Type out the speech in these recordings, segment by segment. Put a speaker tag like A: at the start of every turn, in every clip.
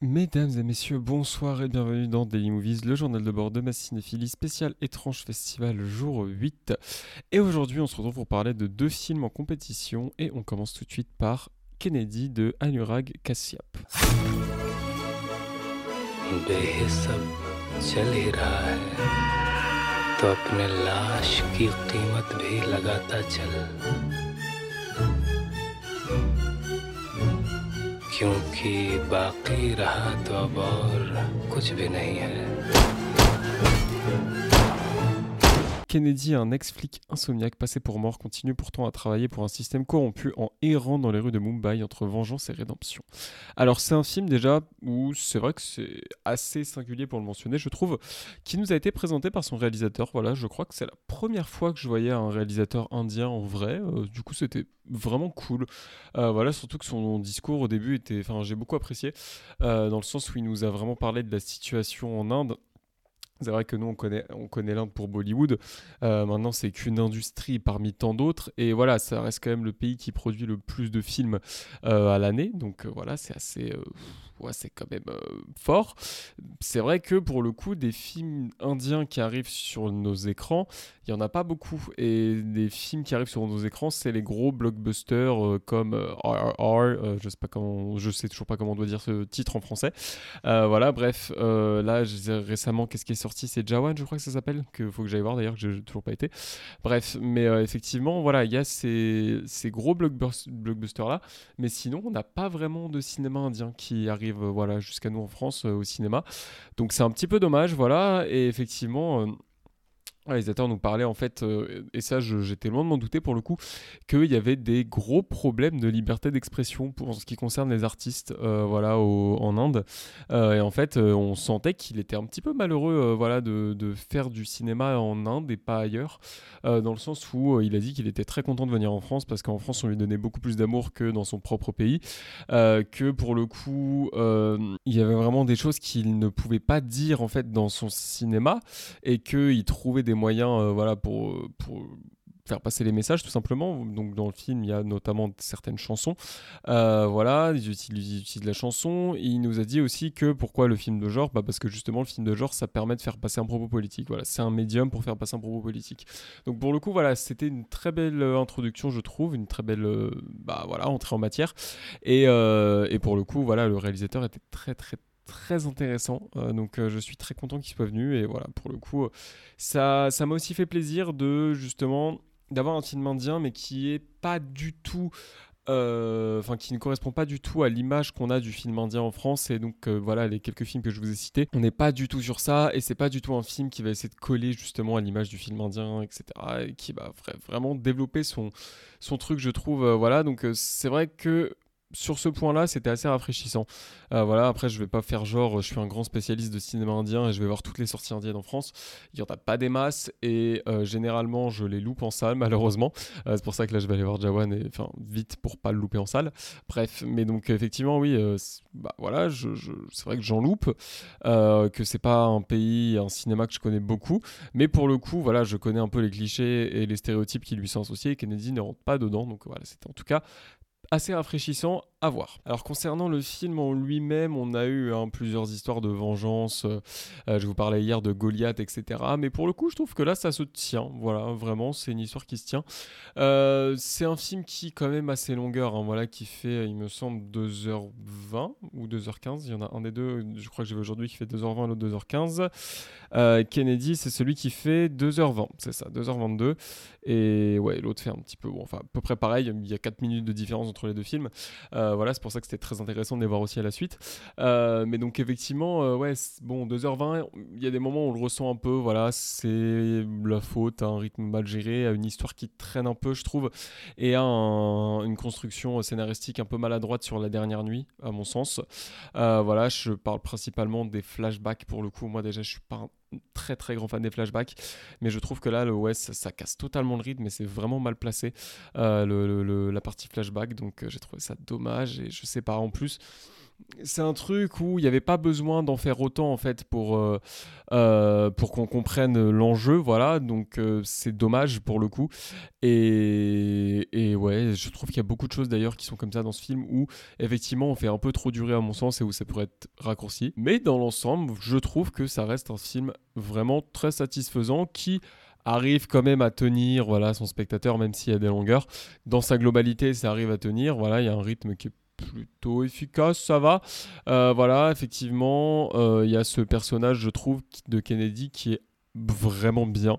A: Mesdames et messieurs, bonsoir et bienvenue dans Daily Movies, le journal de bord de ma cinéphilie spécial étrange festival jour 8. Et aujourd'hui, on se retrouve pour parler de deux films en compétition et on commence tout de suite par Kennedy de Anurag Kashyap.
B: क्योंकि बाकी रहा तो अब और कुछ भी नहीं है।
A: Kennedy, un ex-flic insomniaque passé pour mort, continue pourtant à travailler pour un système corrompu en errant dans les rues de Mumbai entre vengeance et rédemption. Alors c'est un film déjà où c'est vrai que c'est assez singulier pour le mentionner, je trouve, qui nous a été présenté par son réalisateur. Voilà, je crois que c'est la première fois que je voyais un réalisateur indien en vrai. Euh, du coup, c'était vraiment cool. Euh, voilà, surtout que son discours au début était, enfin, j'ai beaucoup apprécié euh, dans le sens où il nous a vraiment parlé de la situation en Inde c'est vrai que nous, on connaît, on connaît l'Inde pour Bollywood. Euh, maintenant, c'est qu'une industrie parmi tant d'autres. Et voilà, ça reste quand même le pays qui produit le plus de films euh, à l'année. Donc euh, voilà, c'est assez c'est quand même euh, fort. C'est vrai que pour le coup, des films indiens qui arrivent sur nos écrans, il n'y en a pas beaucoup. Et des films qui arrivent sur nos écrans, c'est les gros blockbusters euh, comme RRR, euh, je sais pas comment, je sais toujours pas comment on doit dire ce titre en français. voilà, bref, là, récemment, qu'est-ce qui est sorti? C'est Jawan, je crois que ça s'appelle, que faut que j'aille voir d'ailleurs, que j'ai toujours pas été. Bref, mais effectivement, voilà, il y a ces, ces gros blockbusters là, mais sinon, on n'a pas vraiment de cinéma indien qui arrive voilà, jusqu'à nous en France euh, au cinéma. Donc c'est un petit peu dommage, voilà. Et effectivement, euh, réalisateur nous parlait en fait, euh, et ça j'étais loin de m'en douter pour le coup, qu'il y avait des gros problèmes de liberté d'expression pour ce qui concerne les artistes euh, voilà, en Inde. Euh, et en fait, on sentait qu'il était un petit peu malheureux voilà, de, de, faire du cinéma en Inde et pas ailleurs, dans le sens où il a dit qu'il était très content de venir en France parce qu'en France on lui donnait beaucoup plus d'amour que dans son propre pays, que pour le coup il y avait vraiment des choses qu'il ne pouvait pas dire en fait dans son cinéma et qu'il trouvait des moyens euh, voilà, pour, pour faire passer les messages tout simplement. Donc dans le film, il y a notamment certaines chansons. Euh, voilà, ils utilisent, la chanson. il nous a dit aussi que pourquoi le film de genre bah Parce que justement, le film de genre, ça permet de faire passer un propos politique. Voilà, c'est un médium pour faire passer un propos politique. Donc pour le coup, voilà, c'était une très belle euh, introduction, je trouve, une très belle bah, voilà, entrée en matière. Et, et pour le coup, voilà, le réalisateur était très très très intéressant. Euh, donc euh, je suis très content qu'il soit venu. Et voilà, pour le coup, ça ça m'a aussi fait plaisir de justement d'avoir un film indien, mais qui est pas du tout euh, enfin qui ne correspond pas du tout à l'image qu'on a du film indien en France et donc voilà les quelques films que je vous ai cités on n'est pas du tout sur ça et c'est pas du tout un film qui va essayer de coller justement à l'image du film indien etc et qui va vraiment développer son son truc je trouve voilà donc c'est vrai que sur ce point-là, c'était assez rafraîchissant. Euh, voilà, après, je vais pas faire genre, je suis un grand spécialiste de cinéma indien et je vais voir toutes les sorties indiennes en France. Il y en a pas des masses et euh, généralement, je les loupe en salle, malheureusement. Euh, c'est pour ça que là, je vais aller voir Jawan et enfin vite pour pas le louper en salle. Bref, mais donc effectivement, oui, bah, voilà, je, c'est vrai que j'en loupe, que c'est pas un pays, un cinéma que je connais beaucoup, mais pour le coup, voilà, je connais un peu les clichés et les stéréotypes qui lui sont associés. Et Kennedy ne rentre pas dedans, donc voilà, c'était en tout cas assez rafraîchissant à voir. Alors concernant le film en lui-même, on a eu hein, plusieurs histoires de vengeance. Euh, euh, je vous parlais hier de Goliath, etc. Mais pour le coup, je trouve que là, ça se tient. Voilà, vraiment, c'est une histoire qui se tient. Euh, c'est un film qui, quand même, assez longueur. Hein, voilà, qui fait, il me semble, 2h20 ou 2h15. Il y en a un des deux, je crois que j'ai vu aujourd'hui, qui fait 2h20 l'autre 2h15. Kennedy, c'est celui qui fait 2h20. C'est ça, 2h22. Et ouais, l'autre fait un petit peu, bon, enfin, à peu près pareil. Il y a 4 minutes de différence entre les deux films. Euh, voilà, c'est pour ça que c'était très intéressant de les voir aussi à la suite. Euh, mais donc effectivement, euh, ouais, bon, 2h20, il y a des moments où on le ressent un peu, voilà, c'est la faute à un rythme mal géré, à une histoire qui traîne un peu, je trouve, et à une construction scénaristique un peu maladroite sur la dernière nuit, à mon sens. voilà, je parle principalement des flashbacks pour le coup. Moi déjà, je suis pas un très très grand fan des flashbacks, mais je trouve que là, le West, ça, casse totalement le rythme et c'est vraiment mal placé euh, le, la partie flashback, donc euh, j'ai trouvé ça dommage et je sais pas en plus. c'est un truc où il n'y avait pas besoin d'en faire autant en fait pour, euh, pour qu'on comprenne l'enjeu, voilà. Donc c'est dommage pour le coup. Et, et ouais, je trouve qu'il y a beaucoup de choses d'ailleurs qui sont comme ça dans ce film où effectivement on fait un peu trop durer à mon sens et où ça pourrait être raccourci. Mais dans l'ensemble, je trouve que ça reste un film vraiment très satisfaisant qui arrive quand même à tenir voilà son spectateur même s'il y a des longueurs dans sa globalité ça arrive à tenir voilà il y a un rythme qui est plutôt efficace, ça va. Euh, voilà, effectivement, euh, il y a ce personnage, je trouve, de Kennedy qui est vraiment bien.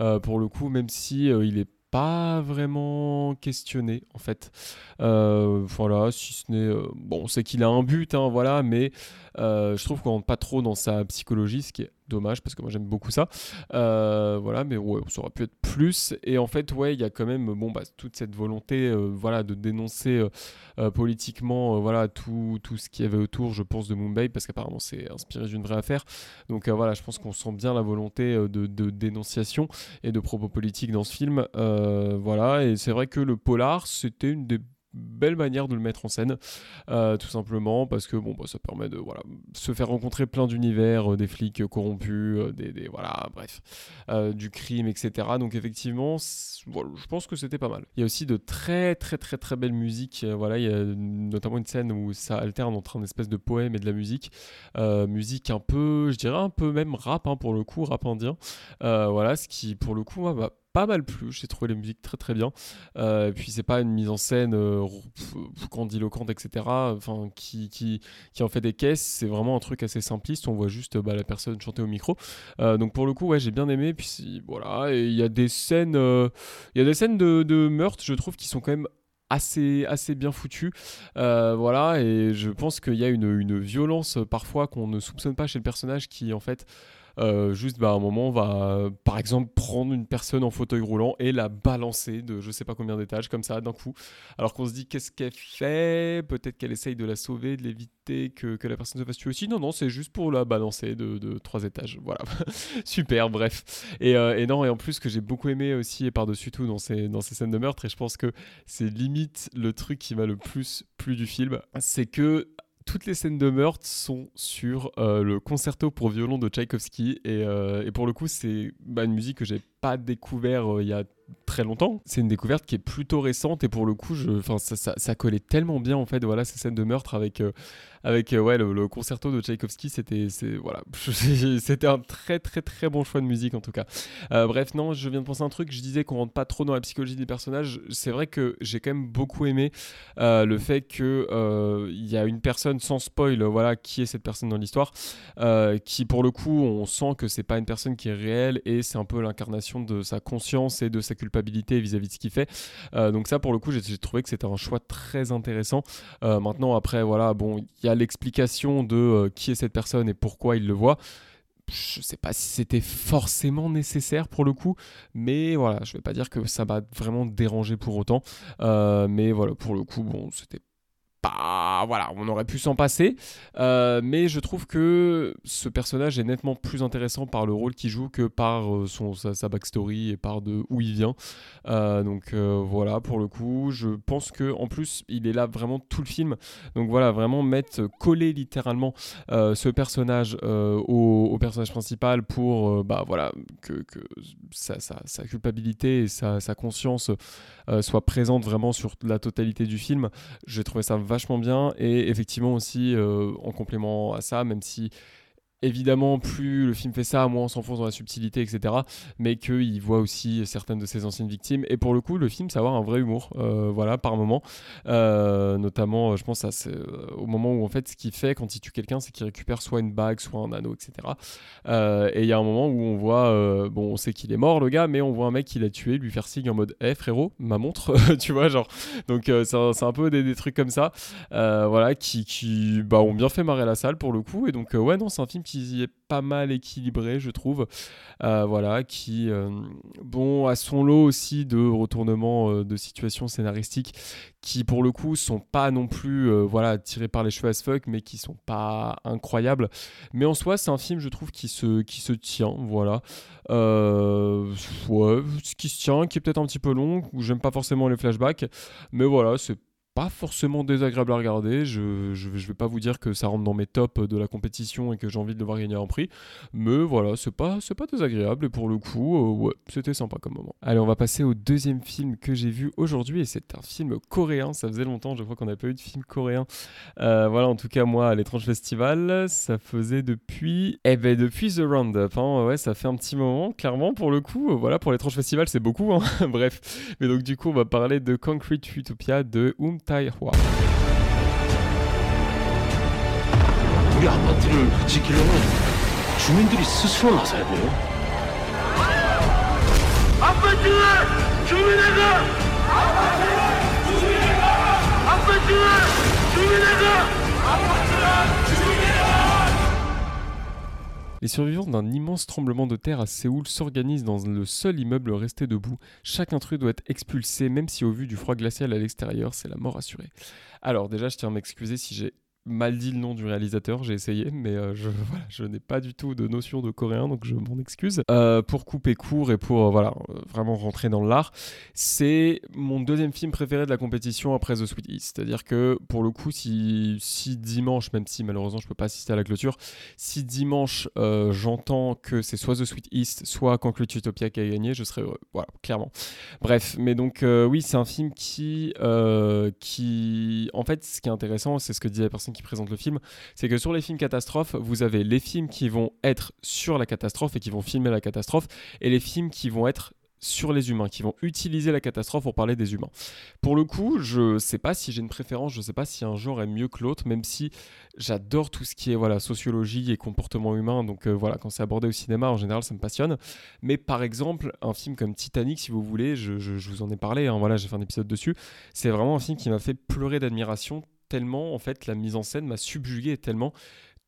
A: Euh, pour le coup, même si il est pas vraiment questionné en fait. voilà, si ce n'est bon, c'est qu'il a un but, hein, voilà, mais je trouve qu'on rentre pas trop dans sa psychologie, ce qui est dommage parce que moi j'aime beaucoup ça. Euh, voilà, mais ouais, ça aurait pu être plus. Et en fait, ouais, il y a quand même bon, bah, toute cette volonté euh, voilà, de dénoncer euh, politiquement voilà, tout, tout ce qu'il y avait autour, je pense, de Mumbai, parce qu'apparemment c'est inspiré d'une vraie affaire. Donc voilà, je pense qu'on sent bien la volonté de, de, dénonciation et de propos politiques dans ce film. voilà, et c'est vrai que le polar, c'était une des belle manière de le mettre en scène, euh, tout simplement parce que bon, bah, ça permet de voilà, se faire rencontrer plein d'univers, euh, des flics corrompus, euh, des, voilà, bref, du crime, etc. Donc effectivement, je pense que c'était pas mal. Il y a aussi de très très très très belles musiques. voilà, il y a notamment une scène où ça alterne entre un espèce de poème et de la musique, musique un peu, je dirais un peu même rap hein, pour le coup, rap indien. voilà, ce qui pour le coup bah, pas mal plu. J'ai trouvé les musiques très très bien. Euh, et puis c'est pas une mise en scène euh, etc. Enfin, qui, qui, qui en fait des caisses. C'est vraiment un truc assez simpliste. On voit juste bah, la personne chanter au micro. Euh, donc pour le coup, ouais, j'ai bien aimé. Puis voilà, il y a des scènes, il y a des scènes de, de meurtre, je trouve, qui sont quand même assez, assez bien foutues voilà, et je pense qu'il y a une, une violence parfois qu'on ne soupçonne pas chez le personnage qui en fait euh, juste, bah, à un moment, on va, par exemple, prendre une personne en fauteuil roulant et la balancer de je sais pas combien d'étages, comme ça, d'un coup. Alors qu'on se dit, qu'est-ce qu'elle fait? Peut-être qu'elle essaye de la sauver, de l'éviter, que, que, la personne se fasse tuer aussi. Non, non, c'est juste pour la balancer de, de trois étages. Voilà. Super, bref. Et, euh, et, non, et en plus, que j'ai beaucoup aimé aussi, et par-dessus tout, dans ces, dans ces scènes de meurtre, et je pense que c'est limite le truc qui m'a le plus plu du film, c'est que toutes les scènes de meurtre sont sur euh, le concerto pour violon de Tchaïkovski. Et, euh, pour le coup, c'est bah, une musique que j'ai pas découvert euh, il y a très longtemps. C'est une découverte qui est plutôt récente et pour le coup, je, ça, ça, collait tellement bien en fait, voilà, ces scènes de meurtre avec, avec ouais, le, concerto de Tchaïkovski, c'était, voilà, un très très très bon choix de musique en tout cas. bref, non, je viens de penser à un truc. Je disais qu'on rentre pas trop dans la psychologie des personnages. C'est vrai que j'ai quand même beaucoup aimé le fait que il y a une personne sans spoil, voilà, qui est cette personne dans l'histoire, qui pour le coup, on sent que c'est pas une personne qui est réelle et c'est un peu l'incarnation de sa conscience et de sa culpabilité vis-à-vis de ce qu'il fait. Euh, donc ça, pour le coup, j'ai trouvé que c'était un choix très intéressant. Euh, maintenant, après, voilà, bon, il y a l'explication de euh, qui est cette personne et pourquoi il le voit je sais pas si c'était forcément nécessaire pour le coup, mais voilà, je vais pas dire que ça m'a vraiment dérangé pour autant, mais voilà, pour le coup, bon, c'était voilà, on aurait pu s'en passer, euh, mais je trouve que ce personnage est nettement plus intéressant par le rôle qu'il joue que par euh, sa, backstory et par de où il vient. Euh, donc voilà, pour le coup, je pense que en plus il est là vraiment tout le film. Donc voilà, vraiment mettre coller littéralement ce personnage au, personnage principal pour bah voilà que, que sa, sa, culpabilité et sa, sa conscience soient présentes vraiment sur la totalité du film. J'ai trouvé ça vachement bien. Et effectivement aussi, euh, en complément à ça, même si évidemment, plus le film fait ça, moins on s'enfonce dans la subtilité, etc. Mais qu'il voit aussi certaines de ses anciennes victimes. Et pour le coup, le film, ça avoir un vrai humour, euh, voilà, par moment. Euh, notamment, je pense à au moment où, en fait, ce qu'il fait quand il tue quelqu'un, c'est qu'il récupère soit une bague, soit un anneau, etc. et il y a un moment où on voit, bon, on sait qu'il est mort, le gars, mais on voit un mec qui l'a tué, lui faire signe en mode, hé frérot, ma montre, tu vois, genre. Donc, c'est un, peu des, des, trucs comme ça, voilà, qui, qui bah, ont bien fait marrer la salle pour le coup. Et donc, ouais, non, c'est un film qui qui est pas mal équilibré, je trouve. Euh, voilà, qui, euh, bon, a son lot aussi de retournements euh, de situations scénaristiques qui, pour le coup, sont pas non plus, voilà, tirés par les cheveux as fuck, mais qui sont pas incroyables. Mais en soi, c'est un film, je trouve, qui se, qui se tient, voilà. ouais, qui se tient, qui est peut-être un petit peu long, où j'aime pas forcément les flashbacks, mais voilà, c'est pas forcément désagréable à regarder. Je, je, vais pas vous dire que ça rentre dans mes tops de la compétition et que j'ai envie de le voir gagner un prix. Mais voilà, c'est pas, c'est pas désagréable. Et pour le coup, euh, ouais, c'était sympa comme moment. Allez, on va passer au deuxième film que j'ai vu aujourd'hui. Et c'est un film coréen. Ça faisait longtemps, je crois qu'on n'a pas eu de film coréen. Euh, voilà, en tout cas, moi, à l'étrange festival, ça faisait depuis. Eh ben, depuis The Roundup. Hein, ouais, ça fait un petit moment, clairement, pour le coup. Voilà, pour l'étrange festival, c'est beaucoup. Hein. Bref. Mais donc, du coup, on va parler de Concrete Utopia de Um Tai-hwa. 우리 아파트를 지키려면 주민들이 스스로 나서야 돼요. 아파트는 주민회가! 아파트는 주민회가! 아파트는 주민회가! Les survivants d'un immense tremblement de terre à Séoul s'organisent dans le seul immeuble resté debout. Chaque intrus doit être expulsé, même si au vu du froid glacial à l'extérieur, c'est la mort assurée. Alors déjà, je tiens à m'excuser si j'ai mal dit le nom du réalisateur, j'ai essayé, mais euh, je, n'ai pas du tout de notion de coréen, donc je m'en excuse. Euh, pour couper court et pour euh, voilà, vraiment rentrer dans l'art, c'est mon deuxième film préféré de la compétition après The Sweet East. C'est-à-dire que pour le coup, si, dimanche, même si malheureusement je peux pas assister à la clôture, si dimanche j'entends que c'est soit The Sweet East, soit Concrete Utopia qui a gagné, je serais heureux. Voilà, clairement. Bref, mais donc oui, c'est un film qui, qui, en fait, ce qui est intéressant, c'est ce que disait la personne qui présente le film, c'est que sur les films catastrophes, vous avez les films qui vont être sur la catastrophe et qui vont filmer la catastrophe, et les films qui vont être sur les humains, qui vont utiliser la catastrophe pour parler des humains. Pour le coup, je sais pas si j'ai une préférence, je sais pas si un genre est mieux que l'autre, même si j'adore tout ce qui est voilà sociologie et comportement humain. Donc euh, voilà, quand c'est abordé au cinéma, en général, ça me passionne. Mais par exemple, un film comme Titanic, si vous voulez, je, vous en ai parlé. Hein, voilà, j'ai fait un épisode dessus. C'est vraiment un film qui m'a fait pleurer d'admiration tellement en fait la mise en scène m'a subjugué tellement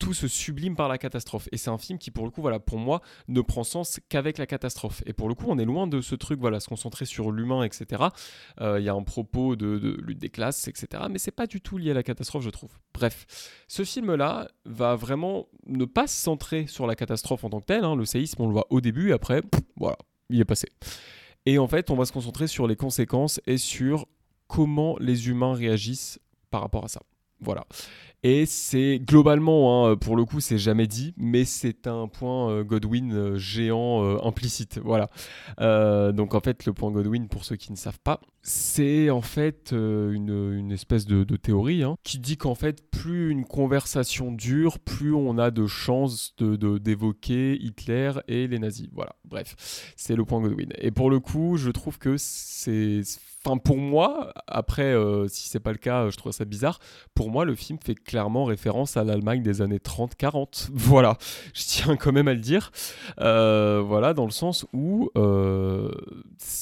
A: tout se sublime par la catastrophe. Et c'est un film qui, pour le coup, voilà, pour moi, ne prend sens qu'avec la catastrophe. Et pour le coup, on est loin de ce truc, voilà, se concentrer sur l'humain, etc. Euh, il y a un propos de, lutte des classes, etc. Mais c'est pas du tout lié à la catastrophe, je trouve. Bref, ce film-là va vraiment ne pas se centrer sur la catastrophe en tant que telle. Hein. Le séisme, on le voit au début, et après, voilà, il est passé. Et en fait, on va se concentrer sur les conséquences et sur comment les humains réagissent par rapport à ça. Voilà. Et c'est globalement, hein, pour le coup, c'est jamais dit, mais c'est un point euh, Godwin euh, géant euh, implicite. Voilà. donc en fait, le point Godwin, pour ceux qui ne savent pas, c'est en fait une, espèce de, théorie hein, qui dit qu'en fait, plus une conversation dure, plus on a de chances de d'évoquer Hitler et les nazis. Voilà. Bref, c'est le point Godwin. Et pour le coup, je trouve que c'est Enfin, pour moi, après, si c'est pas le cas, je trouve ça bizarre. Pour moi, le film fait clairement référence à l'Allemagne des années 30-40. Voilà, je tiens quand même à le dire. Euh, voilà, dans le sens où euh,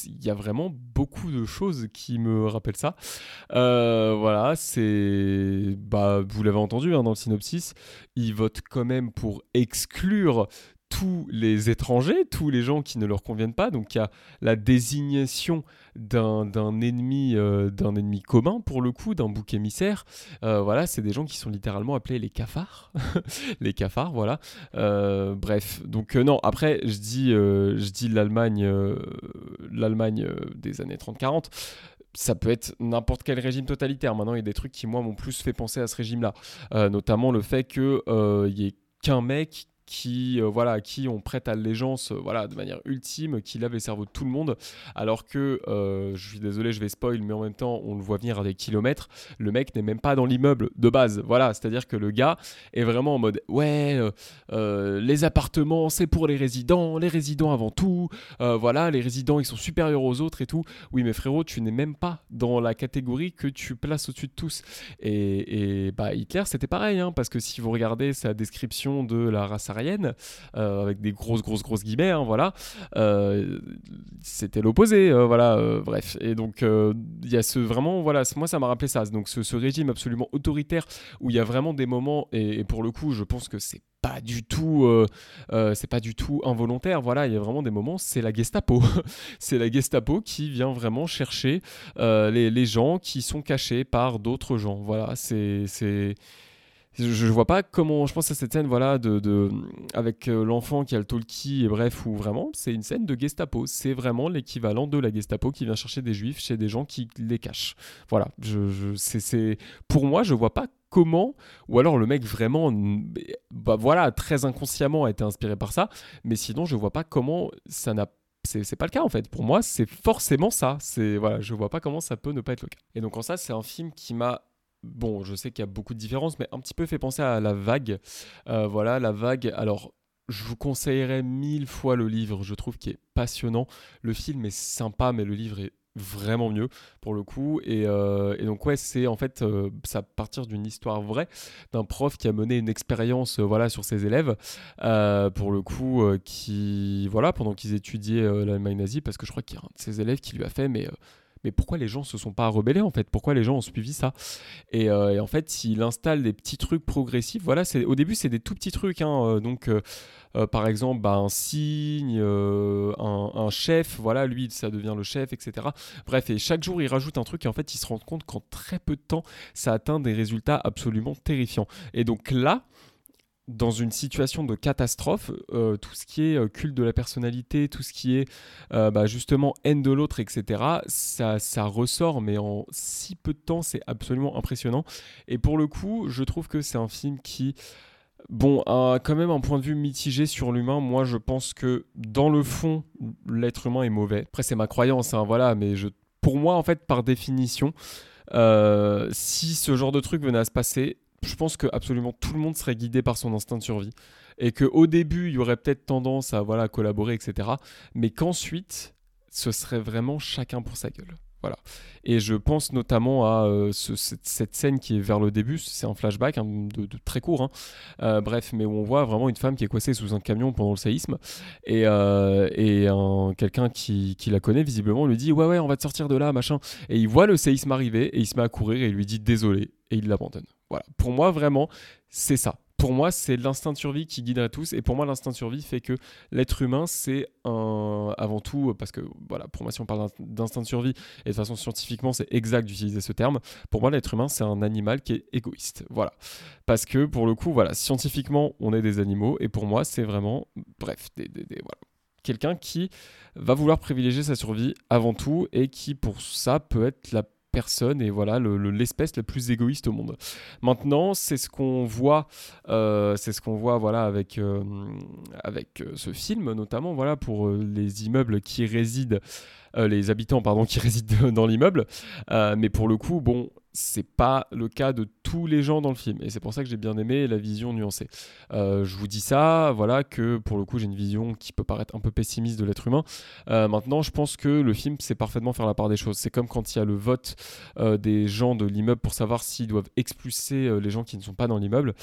A: il y a vraiment beaucoup de choses qui me rappellent ça. Euh, voilà, c'est. Bah, vous l'avez entendu hein, dans le synopsis, ils votent quand même pour exclure tous les étrangers, tous les gens qui ne leur conviennent pas. Donc il y a la désignation d'un ennemi, euh, d'un ennemi commun pour le coup, d'un bouc émissaire. Euh, voilà, c'est des gens qui sont littéralement appelés les cafards, les cafards, voilà. Euh, bref, donc non. Après, je dis, je dis l'Allemagne, l'Allemagne des années 30-40 ça peut être n'importe quel régime totalitaire. Maintenant, il y a des trucs qui, moi, m'ont plus fait penser à ce régime-là. notamment le fait qu'il n'y ait qu'un mec qui, euh, voilà, qui on prête allégeance euh, voilà, de manière ultime, qui lave les cerveaux de tout le monde, alors que, euh, je suis désolé, je vais spoil, mais en même temps, on le voit venir à des kilomètres, le mec n'est même pas dans l'immeuble de base, voilà, c'est-à-dire que le gars est vraiment en mode, ouais, les appartements, c'est pour les résidents, les résidents avant tout, voilà, les résidents, ils sont supérieurs aux autres et tout, oui, mais frérot, tu n'es même pas dans la catégorie que tu places au-dessus de tous, et, bah, Hitler, c'était pareil, hein, parce que si vous regardez sa description de la race euh, avec des grosses, grosses, grosses guillemets, hein, voilà. Euh, c'était l'opposé, euh, voilà, bref. Et donc, il y a ce vraiment, voilà, moi ça m'a rappelé ça, donc ce, régime absolument autoritaire où il y a vraiment des moments, et, pour le coup, je pense que c'est pas du tout c'est pas du tout involontaire voilà il y a vraiment des moments c'est la Gestapo c'est la Gestapo qui vient vraiment chercher les, gens qui sont cachés par d'autres gens voilà c'est je, vois pas comment. Je pense à cette scène, voilà, de, avec euh, l'enfant qui a le talkie et bref, où vraiment c'est une scène de Gestapo. C'est vraiment l'équivalent de la Gestapo qui vient chercher des juifs chez des gens qui les cachent. Voilà, je, je c'est pour moi, je vois pas comment, ou alors le mec vraiment, bah voilà, très inconsciemment a été inspiré par ça, mais sinon je vois pas comment ça n'a c'est pas le cas en fait. Pour moi, c'est forcément ça. C'est voilà, je vois pas comment ça peut ne pas être le cas. Et donc en ça, c'est un film qui m'a bon, je sais qu'il y a beaucoup de différences, mais un petit peu fait penser à la vague. Euh, voilà, la vague. Alors, je vous conseillerais mille fois le livre. Je trouve qu'il est passionnant. Le film est sympa, mais le livre est vraiment mieux pour le coup et, euh, donc ouais c'est en fait euh, ça partir d'une histoire vraie d'un prof qui a mené une expérience voilà sur ses élèves pour le coup qui voilà pendant qu'ils étudiaient l'Allemagne nazie parce que je crois qu'il y a un de ses élèves qui lui a fait mais mais pourquoi les gens se sont pas rebellés en fait? Pourquoi les gens ont suivi ça? Et, en fait, il installe des petits trucs progressifs. Voilà, c'est au début c'est des tout petits trucs. Hein, donc euh, par exemple bah, un signe, euh, un, chef, voilà, lui ça devient le chef, etc. Bref, et chaque jour il rajoute un truc et en fait il se rend compte qu'en très peu de temps ça atteint des résultats absolument terrifiants. Et donc là, dans une situation de catastrophe, euh, tout ce qui est culte de la personnalité, tout ce qui est bah, justement haine de l'autre, etc., ça, ressort, mais en si peu de temps, c'est absolument impressionnant. Et pour le coup, je trouve que c'est un film qui Bon, quand même un point de vue mitigé sur l'humain. Moi, je pense que dans le fond, l'être humain est mauvais. Après, c'est ma croyance, hein, voilà. Mais pour moi, en fait, par définition, euh, si ce genre de truc venait à se passer, je pense que absolument tout le monde serait guidé par son instinct de survie et que au début, il y aurait peut-être tendance à voilà collaborer, etc. Mais qu'ensuite, ce serait vraiment chacun pour sa gueule. Voilà. Et je pense notamment à euh, cette, scène qui est vers le début, c'est un flashback hein, de, très court, hein. euh, bref, mais où on voit vraiment une femme qui est coincée sous un camion pendant le séisme, et, euh, quelqu'un qui, qui, la connaît visiblement lui dit ouais ouais on va te sortir de là machin, et il voit le séisme arriver et il se met à courir et il lui dit désolé et il l'abandonne. Voilà, pour moi vraiment c'est ça pour moi, c'est l'instinct de survie qui guiderait tous. Et pour moi, l'instinct de survie fait que l'être humain, c'est un. Avant tout, parce que, voilà, pour moi, si on parle d'instinct de survie, et de façon scientifiquement, c'est exact d'utiliser ce terme, pour moi, l'être humain, c'est un animal qui est égoïste. Voilà. Parce que, pour le coup, voilà, scientifiquement, on est des animaux. Et pour moi, c'est vraiment. Bref, quelqu'un qui va vouloir privilégier sa survie avant tout et qui pour ça peut être la personne et voilà l'espèce la plus égoïste au monde. Maintenant, c'est ce qu'on voit, euh, c'est ce qu'on voit voilà avec euh, avec euh, ce film notamment voilà pour les immeubles qui résident, les habitants pardon qui résident dans l'immeuble, mais pour le coup bon c'est pas le cas de tous les gens dans le film et c'est pour ça que j'ai bien aimé la vision nuancée. Euh, je vous dis ça, voilà que pour le coup j'ai une vision qui peut paraître un peu pessimiste de l'être humain. Euh, maintenant, je pense que le film sait parfaitement faire la part des choses. C'est comme quand il y a le vote euh, des gens de l'immeuble pour savoir s'ils doivent expulser les gens qui ne sont pas dans l'immeuble.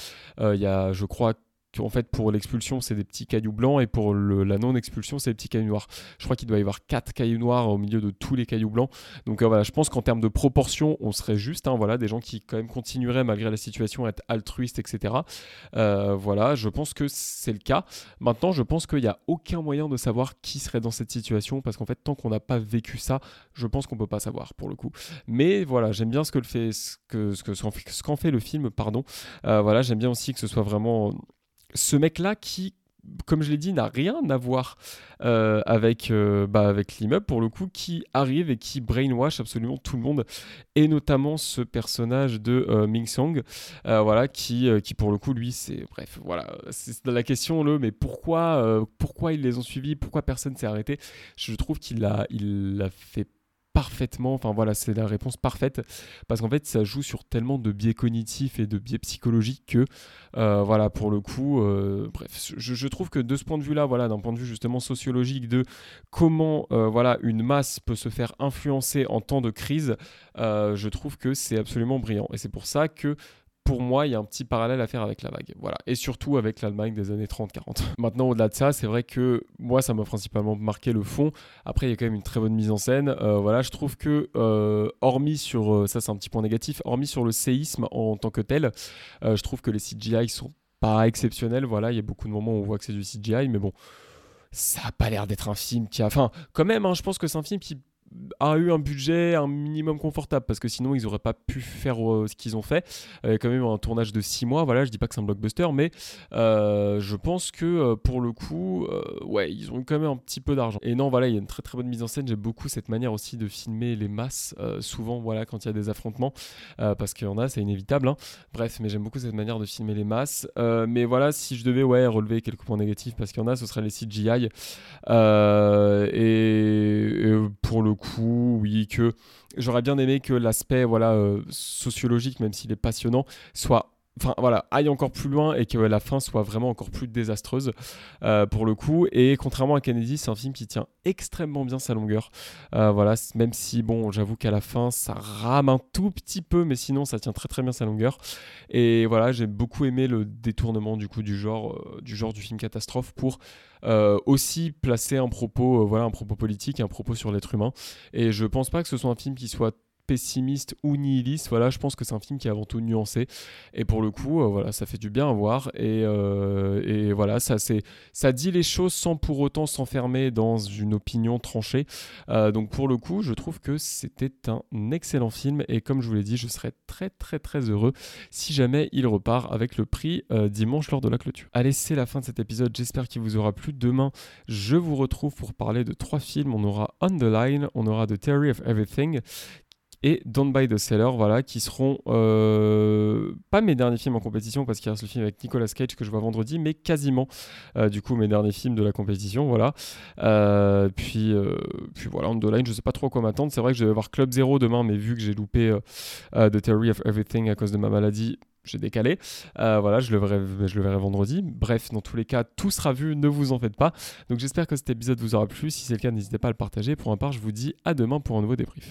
A: Il y a, je crois, en fait pour l'expulsion c'est des petits cailloux blancs et pour la non expulsion c'est des petits cailloux noirs. Je crois qu'il doit y avoir quatre cailloux noirs au milieu de tous les cailloux blancs. Donc euh, voilà, je pense qu'en termes de proportion on serait juste, hein, voilà, des gens qui quand même continueraient malgré la situation à être altruistes, etc. Euh, voilà, je pense que c'est le cas. Maintenant, je pense qu'il n'y a aucun moyen de savoir qui serait dans cette situation parce qu'en fait tant qu'on n'a pas vécu ça, je pense qu'on peut pas savoir pour le coup. Mais voilà, j'aime bien ce que fait, ce qu'en fait le film, pardon. Euh, voilà, j'aime bien aussi que ce soit vraiment ce mec-là qui, comme je l'ai dit, n'a rien à voir euh, avec, euh, bah, avec l'immeuble, pour le coup, qui arrive et qui brainwash absolument tout le monde, et notamment ce personnage de euh, Ming Song, voilà, qui, qui pour le coup, lui, c'est, bref, voilà, c'est la question, le, mais pourquoi, pourquoi ils les ont suivis, pourquoi personne s'est arrêté? Je trouve qu'il a, il a fait parfaitement, enfin voilà, c'est la réponse parfaite, parce qu'en fait ça joue sur tellement de biais cognitifs et de biais psychologiques que, euh, voilà, pour le coup, euh, bref, je, trouve que de ce point de vue-là, voilà, d'un point de vue justement sociologique de comment, euh, voilà, une masse peut se faire influencer en temps de crise, je trouve que c'est absolument brillant, et c'est pour ça que pour moi, il y a un petit parallèle à faire avec la vague. Voilà. Et surtout avec l'Allemagne des années 30-40. Maintenant, au-delà de ça, c'est vrai que moi, ça m'a principalement marqué le fond. Après, il y a quand même une très bonne mise en scène. Euh, voilà, je trouve que, euh, hormis sur, euh, ça c'est un petit point négatif, hormis sur le séisme en tant que tel, je trouve que les CGI sont pas exceptionnels. Voilà, il y a beaucoup de moments où on voit que c'est du CGI, mais bon, ça a pas l'air d'être un film qui a. Enfin, quand même, hein, je pense que c'est un film qui a eu un budget un minimum confortable parce que sinon ils n'auraient pas pu faire ce qu'ils ont fait. A quand même un tournage de 6 mois, voilà, je dis pas que c'est un blockbuster, mais je pense que pour le coup, ouais, ils ont quand même un petit peu d'argent. Et non, voilà, il y a une très très bonne mise en scène. J'aime beaucoup cette manière aussi de filmer les masses, souvent, voilà, quand il y a des affrontements, parce qu'il y en a, c'est inévitable. Hein. Bref, mais j'aime beaucoup cette manière de filmer les masses. mais voilà, si je devais ouais, relever quelques points négatifs, parce qu'il y en a, ce serait les CGI. et, pour le coup, oui, que j'aurais bien aimé que l'aspect voilà, euh, sociologique, même s'il est passionnant, soit enfin voilà, aille encore plus loin et que la fin soit vraiment encore plus désastreuse euh, pour le coup. Et contrairement à Kennedy, c'est un film qui tient extrêmement bien sa longueur. Euh, voilà, même si bon, j'avoue qu'à la fin ça rame un tout petit peu, mais sinon ça tient très très bien sa longueur. Et voilà, j'ai beaucoup aimé le détournement du coup du genre euh, du film catastrophe pour aussi placer un propos, voilà, un propos politique, un propos sur l'être humain. Et je pense pas que ce soit un film qui soit pessimiste ou nihiliste. Voilà, je pense que c'est un film qui est avant tout nuancé. Et pour le coup, euh, voilà, ça fait du bien à voir. Et, euh, voilà, ça, ça dit les choses sans pour autant s'enfermer dans une opinion tranchée. Euh, donc pour le coup, je trouve que c'était un excellent film. Et comme je vous l'ai dit, je serais très très très heureux si jamais il repart avec le prix dimanche lors de la clôture. Allez, c'est la fin de cet épisode. J'espère qu'il vous aura plu. Demain, je vous retrouve pour parler de trois films. On aura On the Line, on aura The Theory of Everything et Don't Buy the Seller, voilà, qui seront euh, pas mes derniers films en compétition parce qu'il reste le film avec Nicolas Cage que je vois vendredi, mais quasiment euh, du coup mes derniers films de la compétition, voilà. Euh, puis, puis voilà, on the line, je sais pas trop quoi m'attendre. C'est vrai que je vais voir Club Zero demain, mais vu que j'ai loupé The Theory of Everything à cause de ma maladie, j'ai décalé. voilà, je le, verrai, je le verrai vendredi. Bref, dans tous les cas, tout sera vu, ne vous en faites pas. Donc j'espère que cet épisode vous aura plu. Si c'est le cas, n'hésitez pas à le partager. Pour ma part, je vous dis à demain pour un nouveau débrief.